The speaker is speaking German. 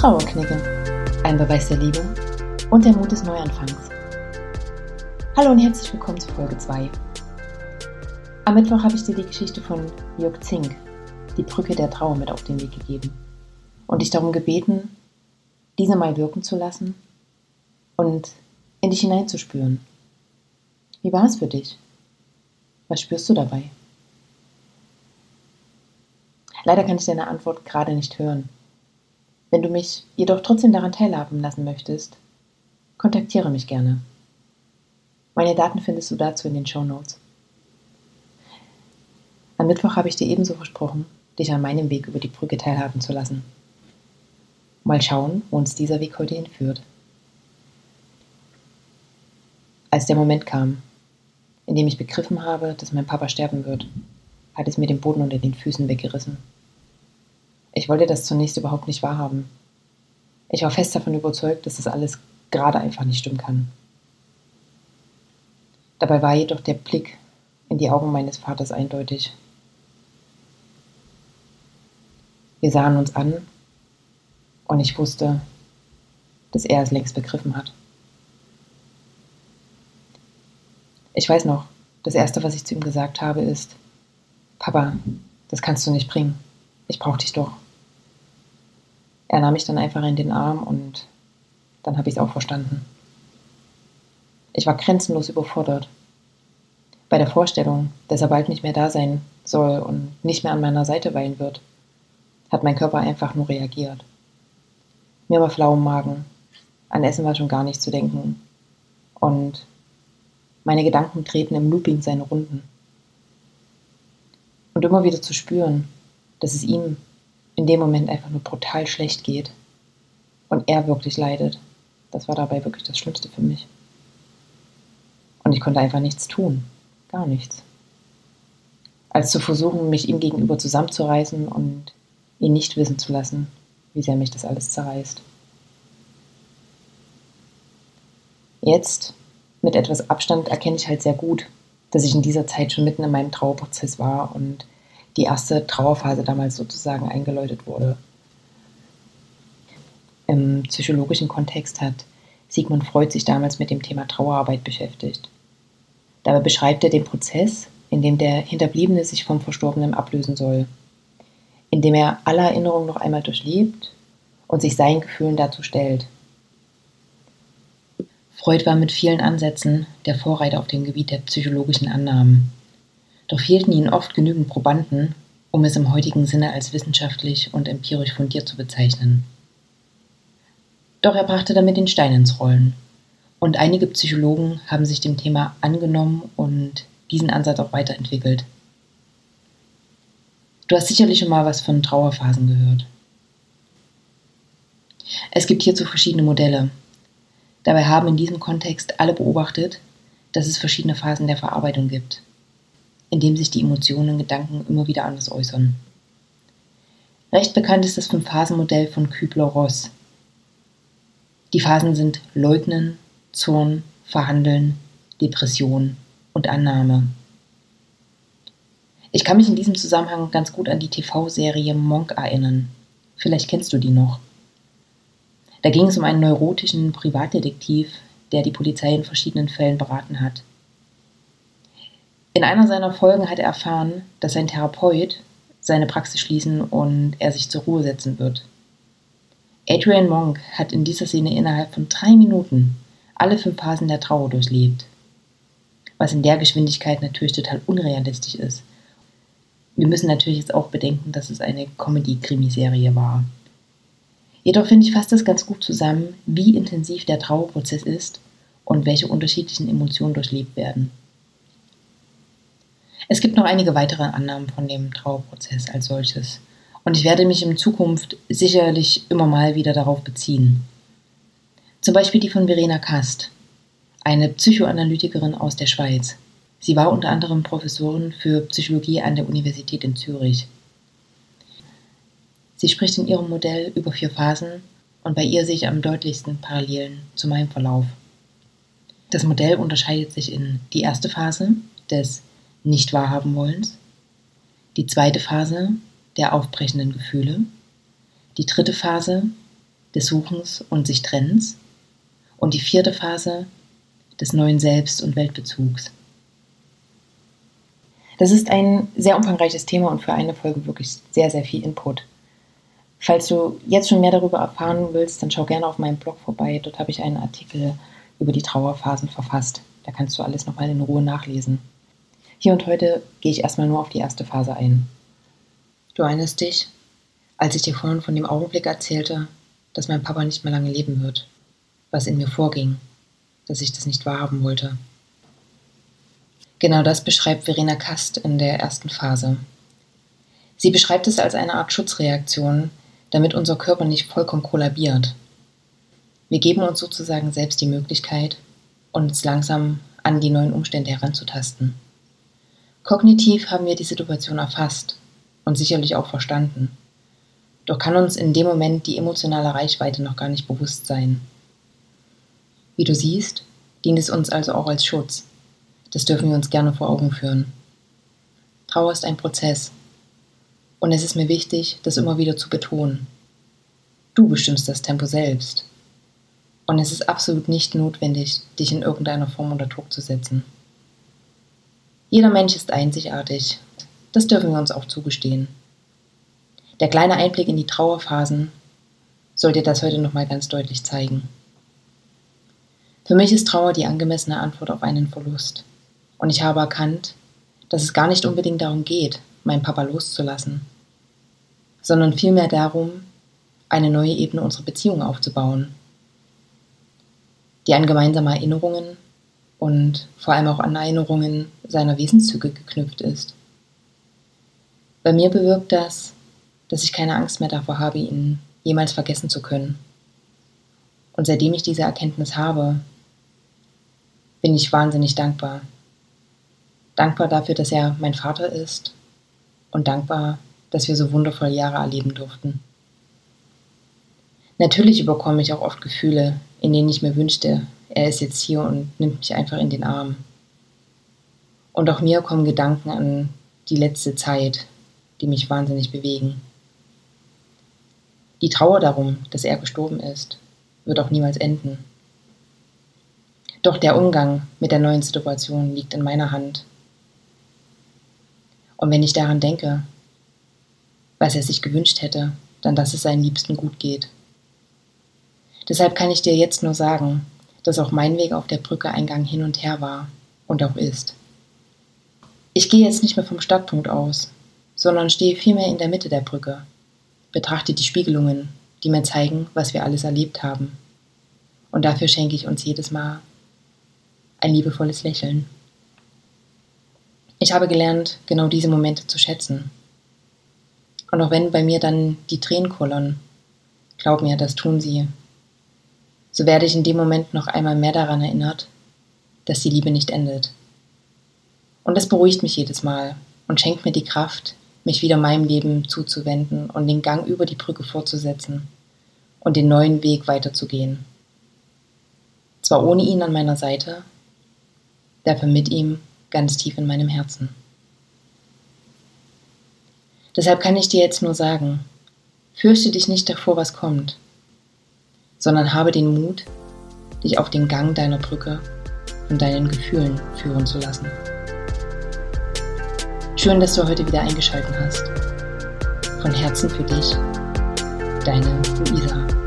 Trauerknicke, ein Beweis der Liebe und der Mut des Neuanfangs. Hallo und herzlich willkommen zu Folge 2. Am Mittwoch habe ich dir die Geschichte von Jörg Zink, die Brücke der Trauer, mit auf den Weg gegeben und dich darum gebeten, diese mal wirken zu lassen und in dich hineinzuspüren. Wie war es für dich? Was spürst du dabei? Leider kann ich deine Antwort gerade nicht hören. Wenn du mich jedoch trotzdem daran teilhaben lassen möchtest, kontaktiere mich gerne. Meine Daten findest du dazu in den Show Notes. Am Mittwoch habe ich dir ebenso versprochen, dich an meinem Weg über die Brücke teilhaben zu lassen. Mal schauen, wo uns dieser Weg heute hinführt. Als der Moment kam, in dem ich begriffen habe, dass mein Papa sterben wird, hat es mir den Boden unter den Füßen weggerissen. Ich wollte das zunächst überhaupt nicht wahrhaben. Ich war fest davon überzeugt, dass das alles gerade einfach nicht stimmen kann. Dabei war jedoch der Blick in die Augen meines Vaters eindeutig. Wir sahen uns an und ich wusste, dass er es längst begriffen hat. Ich weiß noch, das Erste, was ich zu ihm gesagt habe, ist, Papa, das kannst du nicht bringen. Ich brauche dich doch. Er nahm mich dann einfach in den Arm und dann habe ich es auch verstanden. Ich war grenzenlos überfordert. Bei der Vorstellung, dass er bald nicht mehr da sein soll und nicht mehr an meiner Seite weilen wird, hat mein Körper einfach nur reagiert. Mir war flau im Magen. An Essen war schon gar nicht zu denken. Und meine Gedanken drehten im Looping seine Runden. Und immer wieder zu spüren, dass es ihm in dem Moment einfach nur brutal schlecht geht und er wirklich leidet, das war dabei wirklich das Schlimmste für mich. Und ich konnte einfach nichts tun, gar nichts. Als zu versuchen, mich ihm gegenüber zusammenzureißen und ihn nicht wissen zu lassen, wie sehr mich das alles zerreißt. Jetzt, mit etwas Abstand, erkenne ich halt sehr gut, dass ich in dieser Zeit schon mitten in meinem Trauerprozess war und die erste Trauerphase damals sozusagen eingeläutet wurde. Im psychologischen Kontext hat Sigmund Freud sich damals mit dem Thema Trauerarbeit beschäftigt. Dabei beschreibt er den Prozess, in dem der Hinterbliebene sich vom Verstorbenen ablösen soll, in dem er alle Erinnerungen noch einmal durchlebt und sich seinen Gefühlen dazu stellt. Freud war mit vielen Ansätzen der Vorreiter auf dem Gebiet der psychologischen Annahmen. Doch fehlten ihnen oft genügend Probanden, um es im heutigen Sinne als wissenschaftlich und empirisch fundiert zu bezeichnen. Doch er brachte damit den Stein ins Rollen. Und einige Psychologen haben sich dem Thema angenommen und diesen Ansatz auch weiterentwickelt. Du hast sicherlich schon mal was von Trauerphasen gehört. Es gibt hierzu verschiedene Modelle. Dabei haben in diesem Kontext alle beobachtet, dass es verschiedene Phasen der Verarbeitung gibt in dem sich die Emotionen und Gedanken immer wieder anders äußern. Recht bekannt ist das Fünf-Phasen-Modell von Kübler-Ross. Die Phasen sind Leugnen, Zorn, Verhandeln, Depression und Annahme. Ich kann mich in diesem Zusammenhang ganz gut an die TV-Serie Monk erinnern. Vielleicht kennst du die noch. Da ging es um einen neurotischen Privatdetektiv, der die Polizei in verschiedenen Fällen beraten hat. In einer seiner Folgen hat er erfahren, dass sein Therapeut seine Praxis schließen und er sich zur Ruhe setzen wird. Adrian Monk hat in dieser Szene innerhalb von drei Minuten alle fünf Phasen der Trauer durchlebt. Was in der Geschwindigkeit natürlich total unrealistisch ist. Wir müssen natürlich jetzt auch bedenken, dass es eine Comedy-Krimiserie war. Jedoch finde ich fast das ganz gut zusammen, wie intensiv der Trauerprozess ist und welche unterschiedlichen Emotionen durchlebt werden. Es gibt noch einige weitere Annahmen von dem Trauerprozess als solches. Und ich werde mich in Zukunft sicherlich immer mal wieder darauf beziehen. Zum Beispiel die von Verena Kast, eine Psychoanalytikerin aus der Schweiz. Sie war unter anderem Professorin für Psychologie an der Universität in Zürich. Sie spricht in ihrem Modell über vier Phasen und bei ihr sehe ich am deutlichsten Parallelen zu meinem Verlauf. Das Modell unterscheidet sich in die erste Phase des nicht wahrhaben wollens, die zweite Phase der aufbrechenden Gefühle, die dritte Phase des Suchens und sich Trennens und die vierte Phase des neuen Selbst- und Weltbezugs. Das ist ein sehr umfangreiches Thema und für eine Folge wirklich sehr, sehr viel Input. Falls du jetzt schon mehr darüber erfahren willst, dann schau gerne auf meinem Blog vorbei. Dort habe ich einen Artikel über die Trauerphasen verfasst. Da kannst du alles nochmal in Ruhe nachlesen. Hier und heute gehe ich erstmal nur auf die erste Phase ein. Du erinnerst dich, als ich dir vorhin von dem Augenblick erzählte, dass mein Papa nicht mehr lange leben wird, was in mir vorging, dass ich das nicht wahrhaben wollte. Genau das beschreibt Verena Kast in der ersten Phase. Sie beschreibt es als eine Art Schutzreaktion, damit unser Körper nicht vollkommen kollabiert. Wir geben uns sozusagen selbst die Möglichkeit, uns langsam an die neuen Umstände heranzutasten. Kognitiv haben wir die Situation erfasst und sicherlich auch verstanden. Doch kann uns in dem Moment die emotionale Reichweite noch gar nicht bewusst sein. Wie du siehst, dient es uns also auch als Schutz. Das dürfen wir uns gerne vor Augen führen. Trauer ist ein Prozess. Und es ist mir wichtig, das immer wieder zu betonen. Du bestimmst das Tempo selbst. Und es ist absolut nicht notwendig, dich in irgendeiner Form unter Druck zu setzen. Jeder Mensch ist einzigartig. Das dürfen wir uns auch zugestehen. Der kleine Einblick in die Trauerphasen soll dir das heute nochmal ganz deutlich zeigen. Für mich ist Trauer die angemessene Antwort auf einen Verlust. Und ich habe erkannt, dass es gar nicht unbedingt darum geht, meinen Papa loszulassen, sondern vielmehr darum, eine neue Ebene unserer Beziehung aufzubauen die an gemeinsame Erinnerungen und vor allem auch an Erinnerungen seiner Wesenszüge geknüpft ist. Bei mir bewirkt das, dass ich keine Angst mehr davor habe, ihn jemals vergessen zu können. Und seitdem ich diese Erkenntnis habe, bin ich wahnsinnig dankbar. Dankbar dafür, dass er mein Vater ist und dankbar, dass wir so wundervolle Jahre erleben durften. Natürlich überkomme ich auch oft Gefühle, in denen ich mir wünschte, er ist jetzt hier und nimmt mich einfach in den Arm. Und auch mir kommen Gedanken an die letzte Zeit, die mich wahnsinnig bewegen. Die Trauer darum, dass er gestorben ist, wird auch niemals enden. Doch der Umgang mit der neuen Situation liegt in meiner Hand. Und wenn ich daran denke, was er sich gewünscht hätte, dann dass es seinen Liebsten gut geht. Deshalb kann ich dir jetzt nur sagen, dass auch mein Weg auf der Brücke ein Gang hin und her war und auch ist. Ich gehe jetzt nicht mehr vom Startpunkt aus, sondern stehe vielmehr in der Mitte der Brücke, betrachte die Spiegelungen, die mir zeigen, was wir alles erlebt haben. Und dafür schenke ich uns jedes Mal ein liebevolles Lächeln. Ich habe gelernt, genau diese Momente zu schätzen. Und auch wenn bei mir dann die Tränen kullern, glaub mir, das tun sie, so werde ich in dem Moment noch einmal mehr daran erinnert, dass die Liebe nicht endet. Und das beruhigt mich jedes Mal und schenkt mir die Kraft, mich wieder meinem Leben zuzuwenden und den Gang über die Brücke fortzusetzen und den neuen Weg weiterzugehen. Zwar ohne ihn an meiner Seite, dafür mit ihm ganz tief in meinem Herzen. Deshalb kann ich dir jetzt nur sagen, fürchte dich nicht davor, was kommt sondern habe den Mut, dich auf den Gang deiner Brücke von deinen Gefühlen führen zu lassen. Schön, dass du heute wieder eingeschaltet hast. Von Herzen für dich, deine Luisa.